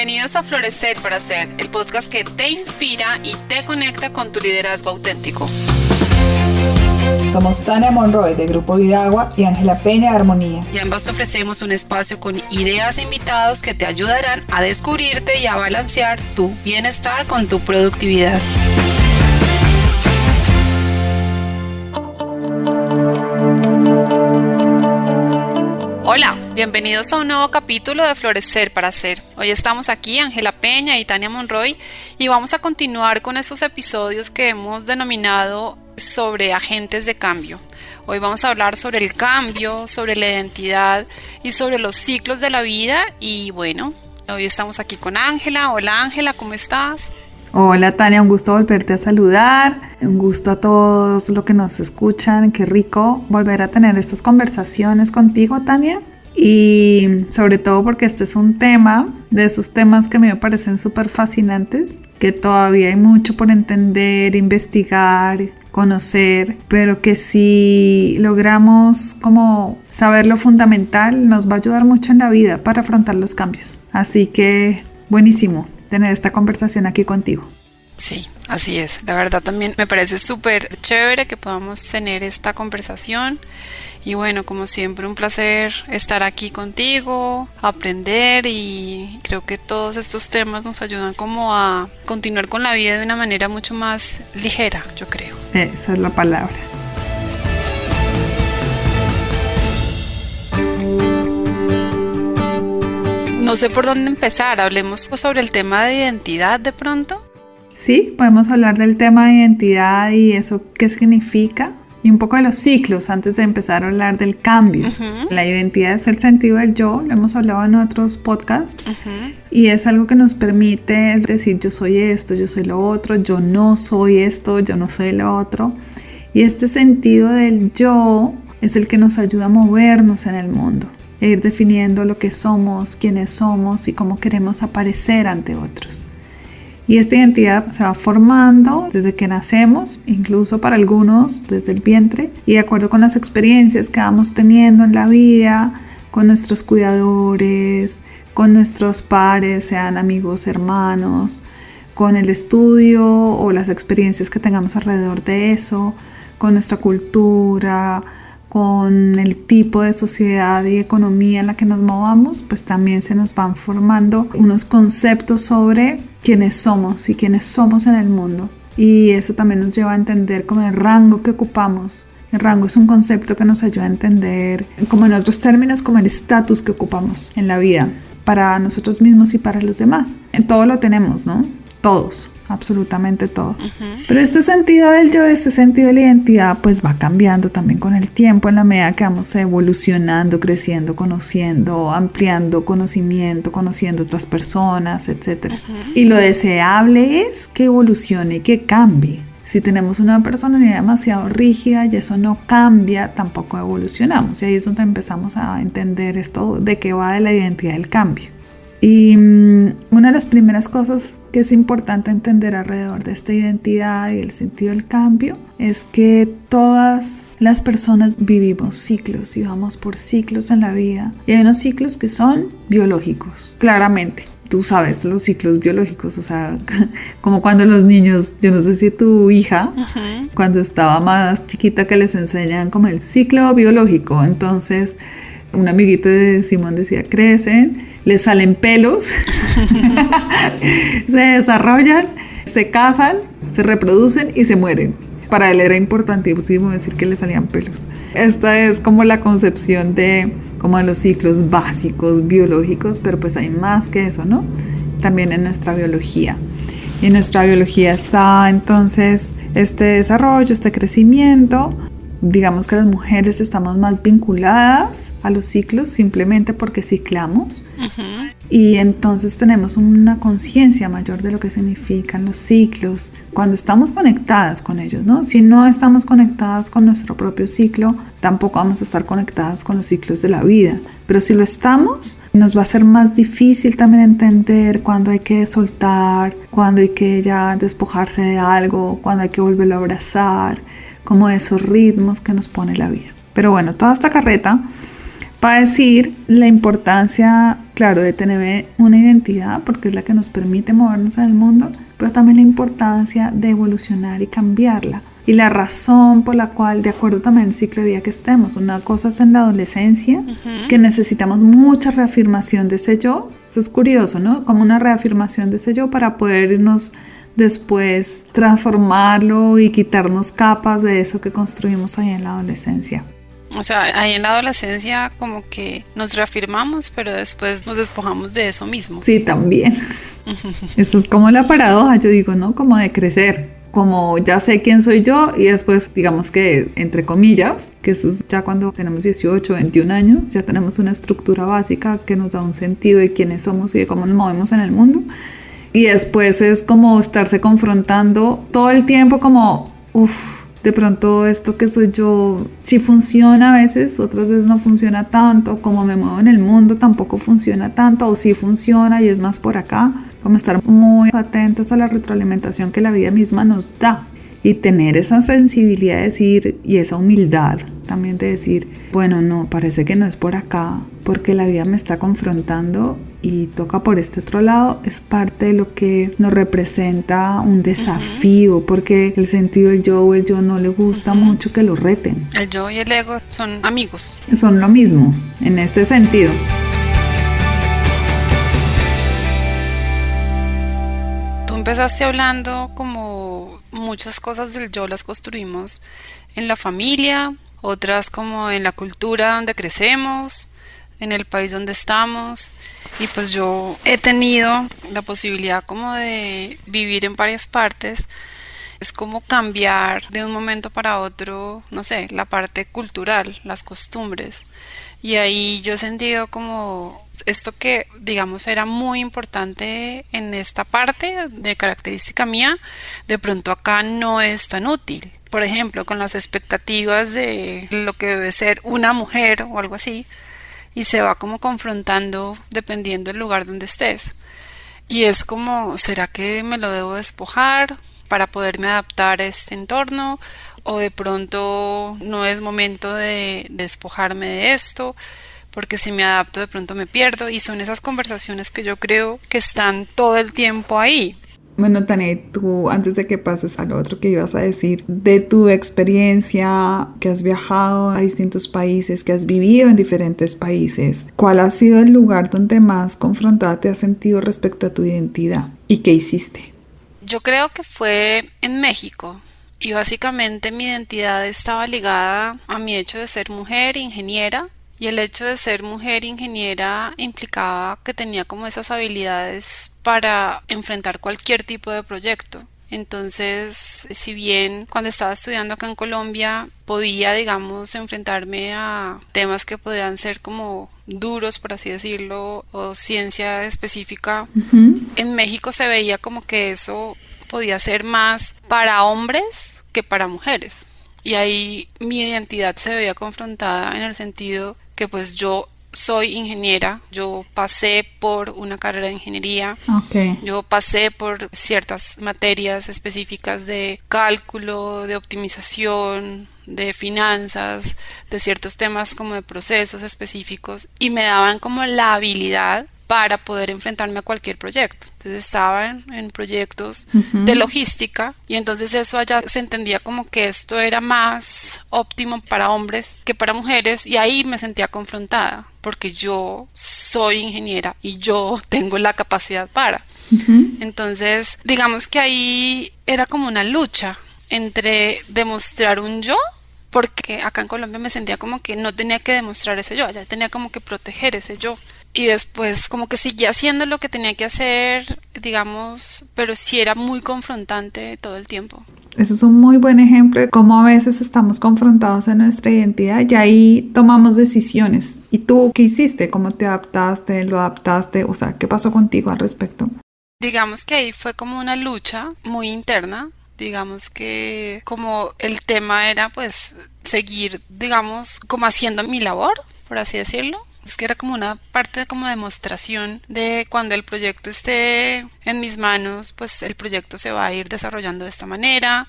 Bienvenidos a Florecer para Ser, el podcast que te inspira y te conecta con tu liderazgo auténtico. Somos Tania Monroy de Grupo Vidagua y Ángela Peña de Armonía. Y ambas ofrecemos un espacio con ideas e invitados que te ayudarán a descubrirte y a balancear tu bienestar con tu productividad. Hola, bienvenidos a un nuevo capítulo de Florecer para Ser. Hoy estamos aquí, Ángela Peña y Tania Monroy, y vamos a continuar con estos episodios que hemos denominado sobre agentes de cambio. Hoy vamos a hablar sobre el cambio, sobre la identidad y sobre los ciclos de la vida. Y bueno, hoy estamos aquí con Ángela. Hola Ángela, ¿cómo estás? Hola Tania, un gusto volverte a saludar, un gusto a todos los que nos escuchan, qué rico volver a tener estas conversaciones contigo Tania y sobre todo porque este es un tema de esos temas que me parecen súper fascinantes, que todavía hay mucho por entender, investigar, conocer, pero que si logramos como saber lo fundamental nos va a ayudar mucho en la vida para afrontar los cambios. Así que buenísimo tener esta conversación aquí contigo. Sí, así es. La verdad también me parece súper chévere que podamos tener esta conversación. Y bueno, como siempre, un placer estar aquí contigo, aprender y creo que todos estos temas nos ayudan como a continuar con la vida de una manera mucho más ligera, yo creo. Esa es la palabra. No sé por dónde empezar, hablemos sobre el tema de identidad de pronto. Sí, podemos hablar del tema de identidad y eso qué significa y un poco de los ciclos antes de empezar a hablar del cambio. La identidad es el sentido del yo, lo hemos hablado en otros podcasts, y es algo que nos permite decir yo soy esto, yo soy lo otro, yo no soy esto, yo no soy lo otro. Y este sentido del yo es el que nos ayuda a movernos en el mundo e ir definiendo lo que somos, quiénes somos y cómo queremos aparecer ante otros. Y esta identidad se va formando desde que nacemos, incluso para algunos desde el vientre, y de acuerdo con las experiencias que vamos teniendo en la vida, con nuestros cuidadores, con nuestros pares, sean amigos, hermanos, con el estudio o las experiencias que tengamos alrededor de eso, con nuestra cultura, con el tipo de sociedad y economía en la que nos movamos, pues también se nos van formando unos conceptos sobre quiénes somos y quiénes somos en el mundo. Y eso también nos lleva a entender como el rango que ocupamos. El rango es un concepto que nos ayuda a entender, como en otros términos, como el estatus que ocupamos en la vida, para nosotros mismos y para los demás. En todo lo tenemos, ¿no? Todos absolutamente todos. Pero este sentido del yo, este sentido de la identidad, pues va cambiando también con el tiempo en la medida que vamos evolucionando, creciendo, conociendo, ampliando conocimiento, conociendo otras personas, etc. Y lo deseable es que evolucione y que cambie. Si tenemos una personalidad demasiado rígida y eso no cambia, tampoco evolucionamos. Y ahí es donde empezamos a entender esto de qué va de la identidad del cambio. Y mm, una de las primeras cosas que es importante entender alrededor de esta identidad y el sentido del cambio es que todas las personas vivimos ciclos y vamos por ciclos en la vida. Y hay unos ciclos que son biológicos, claramente. Tú sabes los ciclos biológicos, o sea, como cuando los niños, yo no sé si tu hija, cuando estaba más chiquita que les enseñan como el ciclo biológico, entonces un amiguito de Simón decía, crecen, les salen pelos, se desarrollan, se casan, se reproducen y se mueren. Para él era importantísimo decir que le salían pelos. Esta es como la concepción de como de los ciclos básicos biológicos, pero pues hay más que eso, ¿no? También en nuestra biología. Y en nuestra biología está entonces este desarrollo, este crecimiento, digamos que las mujeres estamos más vinculadas a los ciclos simplemente porque ciclamos y entonces tenemos una conciencia mayor de lo que significan los ciclos cuando estamos conectadas con ellos, ¿no? Si no estamos conectadas con nuestro propio ciclo, tampoco vamos a estar conectadas con los ciclos de la vida. Pero si lo estamos, nos va a ser más difícil también entender cuándo hay que soltar, cuándo hay que ya despojarse de algo, cuándo hay que volverlo a abrazar como esos ritmos que nos pone la vida. Pero bueno, toda esta carreta para decir la importancia, claro, de tener una identidad, porque es la que nos permite movernos en el mundo, pero también la importancia de evolucionar y cambiarla. Y la razón por la cual, de acuerdo también al ciclo de vida que estemos, una cosa es en la adolescencia, que necesitamos mucha reafirmación de ese yo. Eso es curioso, ¿no? Como una reafirmación de ese yo para poder irnos después transformarlo y quitarnos capas de eso que construimos ahí en la adolescencia. O sea, ahí en la adolescencia como que nos reafirmamos, pero después nos despojamos de eso mismo. Sí, también. eso es como la paradoja, yo digo, ¿no? Como de crecer. Como ya sé quién soy yo y después digamos que entre comillas, que eso es ya cuando tenemos 18, 21 años, ya tenemos una estructura básica que nos da un sentido de quiénes somos y de cómo nos movemos en el mundo. Y después es como estarse confrontando todo el tiempo como, uff, de pronto esto que soy yo sí funciona a veces, otras veces no funciona tanto, como me muevo en el mundo tampoco funciona tanto, o sí funciona y es más por acá, como estar muy atentos a la retroalimentación que la vida misma nos da y tener esa sensibilidad de decir y esa humildad también de decir, bueno, no, parece que no es por acá, porque la vida me está confrontando y toca por este otro lado, es parte de lo que nos representa un desafío, porque el sentido del yo o el yo no le gusta mucho que lo reten. El yo y el ego son amigos. Son lo mismo, en este sentido. Tú empezaste hablando como muchas cosas del yo las construimos en la familia, otras como en la cultura donde crecemos, en el país donde estamos. Y pues yo he tenido la posibilidad como de vivir en varias partes. Es como cambiar de un momento para otro, no sé, la parte cultural, las costumbres. Y ahí yo he sentido como esto que digamos era muy importante en esta parte de característica mía, de pronto acá no es tan útil por ejemplo, con las expectativas de lo que debe ser una mujer o algo así, y se va como confrontando dependiendo del lugar donde estés. Y es como, ¿será que me lo debo despojar para poderme adaptar a este entorno? ¿O de pronto no es momento de despojarme de esto? Porque si me adapto de pronto me pierdo. Y son esas conversaciones que yo creo que están todo el tiempo ahí. Bueno, Tane, tú antes de que pases al otro que ibas a decir, de tu experiencia que has viajado a distintos países, que has vivido en diferentes países, ¿cuál ha sido el lugar donde más confrontada te has sentido respecto a tu identidad y qué hiciste? Yo creo que fue en México. Y básicamente mi identidad estaba ligada a mi hecho de ser mujer, ingeniera, y el hecho de ser mujer ingeniera implicaba que tenía como esas habilidades para enfrentar cualquier tipo de proyecto. Entonces, si bien cuando estaba estudiando acá en Colombia podía, digamos, enfrentarme a temas que podían ser como duros, por así decirlo, o ciencia específica, en México se veía como que eso podía ser más para hombres que para mujeres. Y ahí mi identidad se veía confrontada en el sentido que pues yo soy ingeniera, yo pasé por una carrera de ingeniería, yo pasé por ciertas materias específicas de cálculo, de optimización, de finanzas, de ciertos temas como de procesos específicos y me daban como la habilidad para poder enfrentarme a cualquier proyecto. Entonces estaba en, proyectos de logística y entonces eso allá se entendía como que esto era más óptimo para hombres que para mujeres y ahí me sentía confrontada porque yo soy ingeniera y yo tengo la capacidad para. Entonces, digamos que ahí era como una lucha entre demostrar un yo porque acá en Colombia me sentía como que no tenía que demostrar ese yo, allá tenía como que proteger ese yo y después como que seguía haciendo lo que tenía que hacer, digamos, pero sí era muy confrontante todo el tiempo. Ese es un muy buen ejemplo de cómo a veces estamos confrontados a nuestra identidad y ahí tomamos decisiones. ¿Y tú qué hiciste? ¿Cómo te adaptaste? ¿Lo adaptaste? O sea, ¿qué pasó contigo al respecto? Digamos que ahí fue como una lucha muy interna. Digamos que como el tema era pues seguir, digamos, como haciendo mi labor, por así decirlo es que era como una parte como demostración de cuando el proyecto esté en mis manos, pues el proyecto se va a ir desarrollando de esta manera,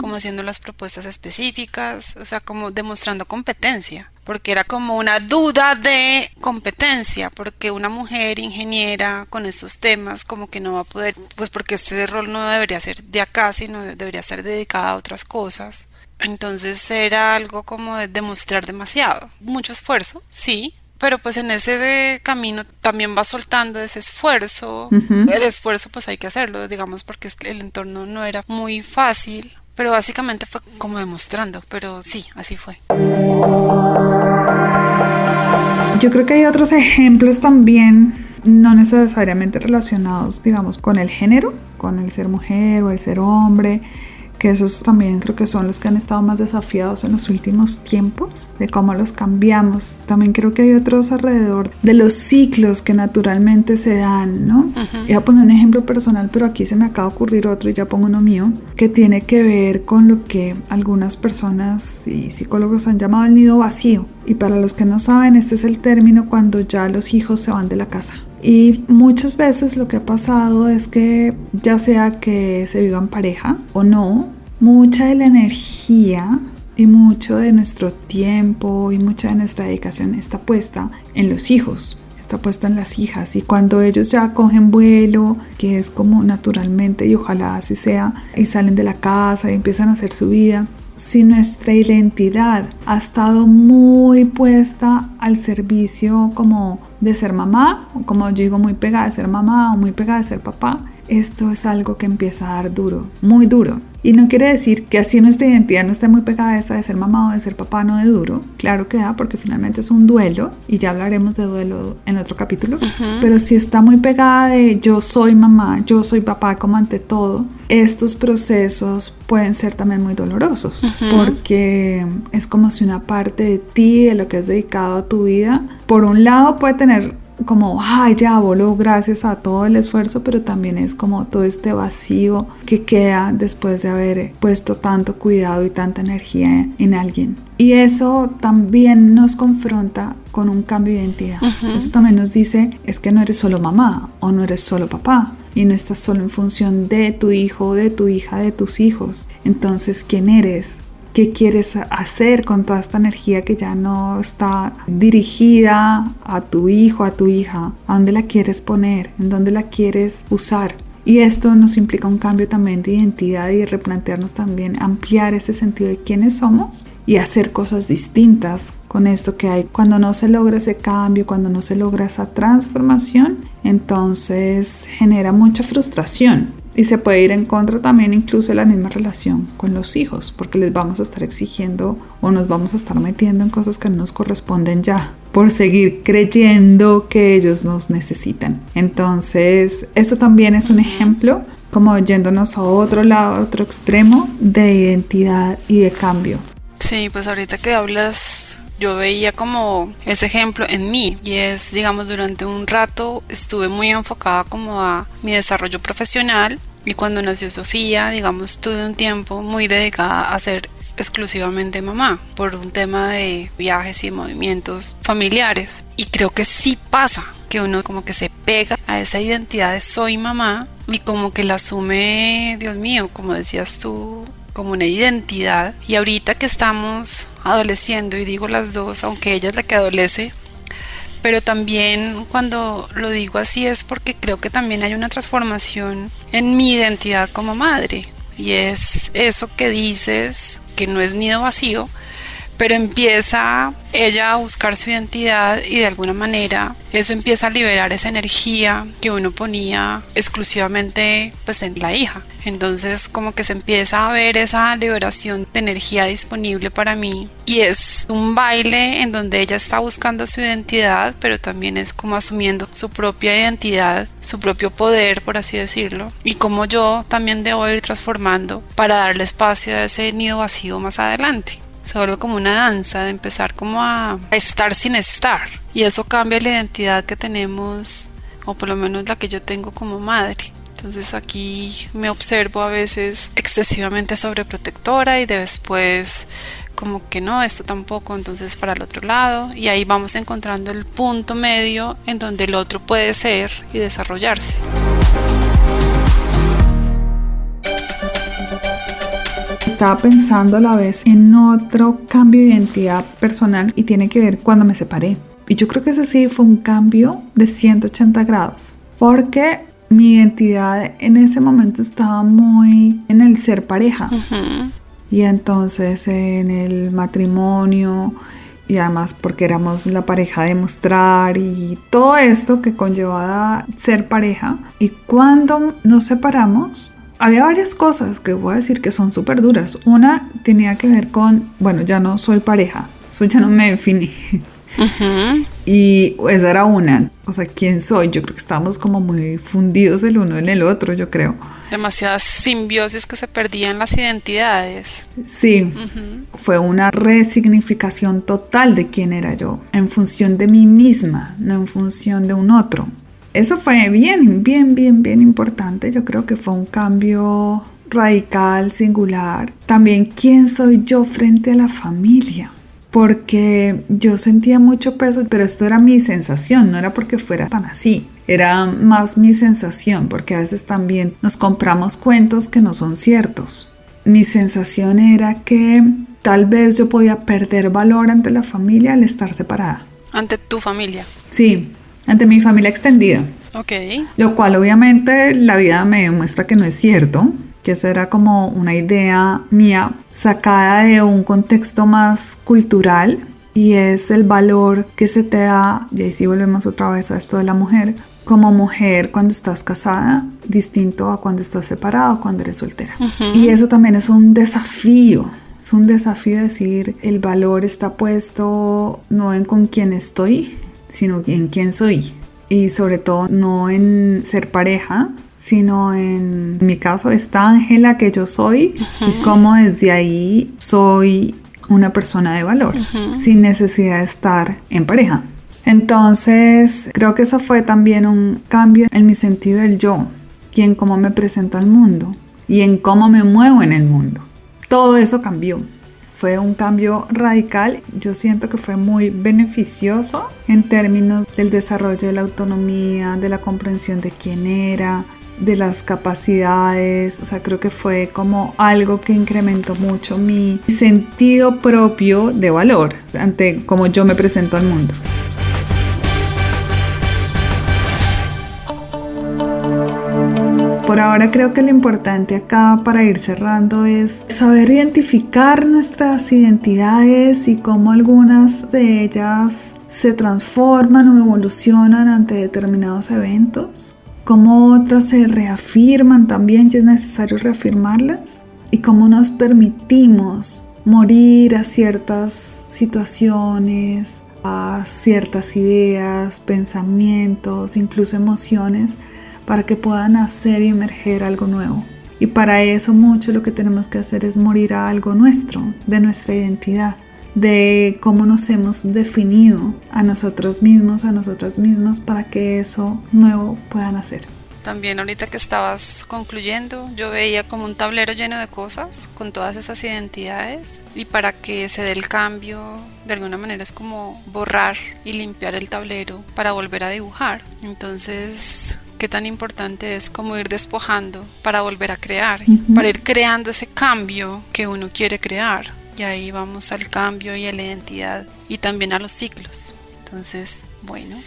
como haciendo las propuestas específicas, o sea, como demostrando competencia porque era como una duda de competencia, porque una mujer ingeniera con estos temas como que no va a poder, pues porque este rol no debería ser de acá, sino debería ser dedicada a otras cosas. Entonces era algo como de demostrar demasiado, mucho esfuerzo, sí, pero pues en ese camino también va soltando ese esfuerzo. El esfuerzo pues hay que hacerlo, digamos, porque el entorno no era muy fácil, pero básicamente fue como demostrando, pero sí, así fue. Yo creo que hay otros ejemplos también, no necesariamente relacionados, digamos, con el género, con el ser mujer o el ser hombre, que esos también creo que son los que han estado más desafiados en los últimos tiempos, de cómo los cambiamos. También creo que hay otros alrededor de los ciclos que naturalmente se dan, ¿no? Voy a poner un ejemplo personal, pero aquí se me acaba de ocurrir otro y ya pongo uno mío, que tiene que ver con lo que algunas personas y psicólogos han llamado el nido vacío. Y para los que no saben, este es el término cuando ya los hijos se van de la casa. Y muchas veces lo que ha pasado es que ya sea que se viva pareja o no, mucha de la energía y mucho de nuestro tiempo y mucha de nuestra dedicación está puesta en los hijos, está puesta en las hijas. Y cuando ellos ya cogen vuelo, que es como naturalmente y ojalá así sea, y salen de la casa y empiezan a hacer su vida, si nuestra identidad ha estado muy puesta al servicio como de ser mamá, o como yo digo, muy pegada de ser mamá o muy pegada de ser papá, esto es algo que empieza a dar duro, muy duro. Y no quiere decir que así nuestra identidad no esté muy pegada a esta de ser mamá o de ser papá, no de duro. Claro que da, porque finalmente es un duelo y ya hablaremos de duelo en otro capítulo. Pero si está muy pegada de yo soy mamá, yo soy papá como ante todo, estos procesos pueden ser también muy dolorosos porque es como si una parte de ti, de lo que es dedicado a tu vida, por un lado puede tener como, ay, ya voló gracias a todo el esfuerzo, pero también es como todo este vacío que queda después de haber puesto tanto cuidado y tanta energía en alguien. Y eso también nos confronta con un cambio de identidad. Eso también nos dice, es que no eres solo mamá o no eres solo papá y no estás solo en función de tu hijo, de tu hija, de tus hijos. Entonces, ¿quién eres? Qué quieres hacer con toda esta energía que ya no está dirigida a tu hijo, a tu hija, a dónde la quieres poner, en dónde la quieres usar. Y esto nos implica un cambio también de identidad y replantearnos también, ampliar ese sentido de quiénes somos y hacer cosas distintas con esto que hay. Cuando no se logra ese cambio, cuando no se logra esa transformación, entonces genera mucha frustración y se puede ir en contra también incluso de la misma relación con los hijos, porque les vamos a estar exigiendo o nos vamos a estar metiendo en cosas que no nos corresponden ya, por seguir creyendo que ellos nos necesitan. Entonces, esto también es un ejemplo como yéndonos a otro lado, a otro extremo de identidad y de cambio. Sí, pues ahorita que hablas yo veía como ese ejemplo en mí y es, digamos, durante un rato estuve muy enfocada como a mi desarrollo profesional y cuando nació Sofía, digamos, tuve un tiempo muy dedicada a ser exclusivamente mamá por un tema de viajes y movimientos familiares. Y creo que sí pasa que uno como que se pega a esa identidad de soy mamá y como que la asume, Dios mío, como decías tú, como una identidad. Y ahorita que estamos adoleciendo, y digo las dos, aunque ella es la que adolece, pero también cuando lo digo así es porque creo que también hay una transformación en mi identidad como madre. Y es eso que dices, que no es nido vacío, pero empieza ella a buscar su identidad y de alguna manera eso empieza a liberar esa energía que uno ponía exclusivamente pues en la hija. Entonces como que se empieza a ver esa liberación de energía disponible para mí. Y es un baile en donde ella está buscando su identidad pero también es como asumiendo su propia identidad, su propio poder por así decirlo. Y como yo también debo ir transformando para darle espacio a ese nido vacío más adelante se vuelve como una danza de empezar como a estar sin estar y eso cambia la identidad que tenemos o por lo menos la que yo tengo como madre. Entonces aquí me observo a veces excesivamente sobreprotectora y después como que no, esto tampoco, entonces para el otro lado y ahí vamos encontrando el punto medio en donde el otro puede ser y desarrollarse. Estaba pensando a la vez en otro cambio de identidad personal y tiene que ver cuando me separé. Y yo creo que ese sí fue un cambio de 180 grados. Porque mi identidad en ese momento estaba muy en el ser pareja. Y entonces en el matrimonio y además porque éramos la pareja de mostrar y todo esto que conllevaba ser pareja. Y cuando nos separamos, había varias cosas que voy a decir que son súper duras. Una tenía que ver con, bueno, ya no soy pareja, eso ya no me definí. Y esa era una. O sea, ¿quién soy? Yo creo que estábamos como muy fundidos el uno en el otro, yo creo. Demasiadas simbiosis que se perdían las identidades. Sí, fue una resignificación total de quién era yo, en función de mí misma, no en función de un otro. Eso fue bien, bien, bien, bien importante. Yo creo que fue un cambio radical, singular. También quién soy yo frente a la familia porque yo sentía mucho peso, pero esto era mi sensación, no era porque fuera tan así, era más mi sensación, porque a veces también nos compramos cuentos que no son ciertos. Mi sensación era que tal vez yo podía perder valor ante la familia al estar separada. Ante tu familia. Sí, ante mi familia extendida. Ok. Lo cual obviamente la vida me demuestra que no es cierto, que eso era como una idea mía sacada de un contexto más cultural y es el valor que se te da, y ahí sí volvemos otra vez a esto de la mujer, como mujer cuando estás casada, distinto a cuando estás separado, cuando eres soltera. Y eso también es un desafío, es un desafío decir, el valor está puesto no en con quién estoy, sino en quién soy. Y sobre todo no en ser pareja, sino en, mi caso esta Ángela que yo soy y cómo desde ahí soy una persona de valor, sin necesidad de estar en pareja. Entonces, creo que eso fue también un cambio en mi sentido del yo y en cómo me presento al mundo y en cómo me muevo en el mundo. Todo eso cambió. Fue un cambio radical, yo siento que fue muy beneficioso en términos del desarrollo de la autonomía, de la comprensión de quién era, de las capacidades, o sea, creo que fue como algo que incrementó mucho mi sentido propio de valor ante cómo yo me presento al mundo. Por ahora creo que lo importante acá para ir cerrando es saber identificar nuestras identidades y cómo algunas de ellas se transforman o evolucionan ante determinados eventos cómo otras se reafirman también y es necesario reafirmarlas y cómo nos permitimos morir a ciertas situaciones, a ciertas ideas, pensamientos, incluso emociones, para que puedan hacer y emerger algo nuevo. Y para eso mucho lo que tenemos que hacer es morir a algo nuestro, de nuestra identidad de cómo nos hemos definido a nosotros mismos, a nosotras mismas, para que eso nuevo pueda nacer. También ahorita que estabas concluyendo, yo veía como un tablero lleno de cosas con todas esas identidades y para que se dé el cambio, de alguna manera es como borrar y limpiar el tablero para volver a dibujar. Entonces, qué tan importante es como ir despojando para volver a crear, para ir creando ese cambio que uno quiere crear y ahí vamos al cambio y a la identidad y también a los ciclos. Entonces, bueno,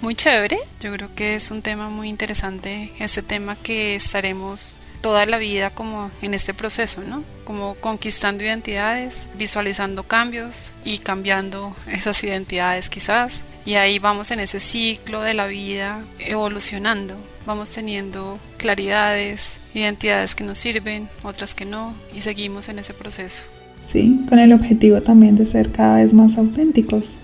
muy chévere. Yo creo que es un tema muy interesante, este tema que estaremos toda la vida como en este proceso, ¿no? Como conquistando identidades, visualizando cambios y cambiando esas identidades quizás. Y ahí vamos en ese ciclo de la vida evolucionando. Vamos teniendo claridades, identidades que nos sirven, otras que no, y seguimos en ese proceso. ¿sí? Con el objetivo también de ser cada vez más auténticos,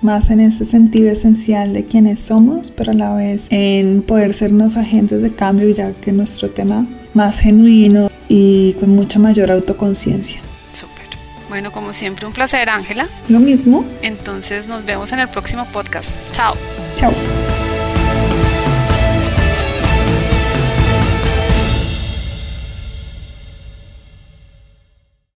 más en ese sentido esencial de quienes somos, pero a la vez en poder sernos agentes de cambio, ya que nuestro tema más genuino y con mucha mayor autoconciencia. Bueno, como siempre, un placer, Ángela. Lo mismo. Entonces nos vemos en el próximo podcast. Chao. Chao.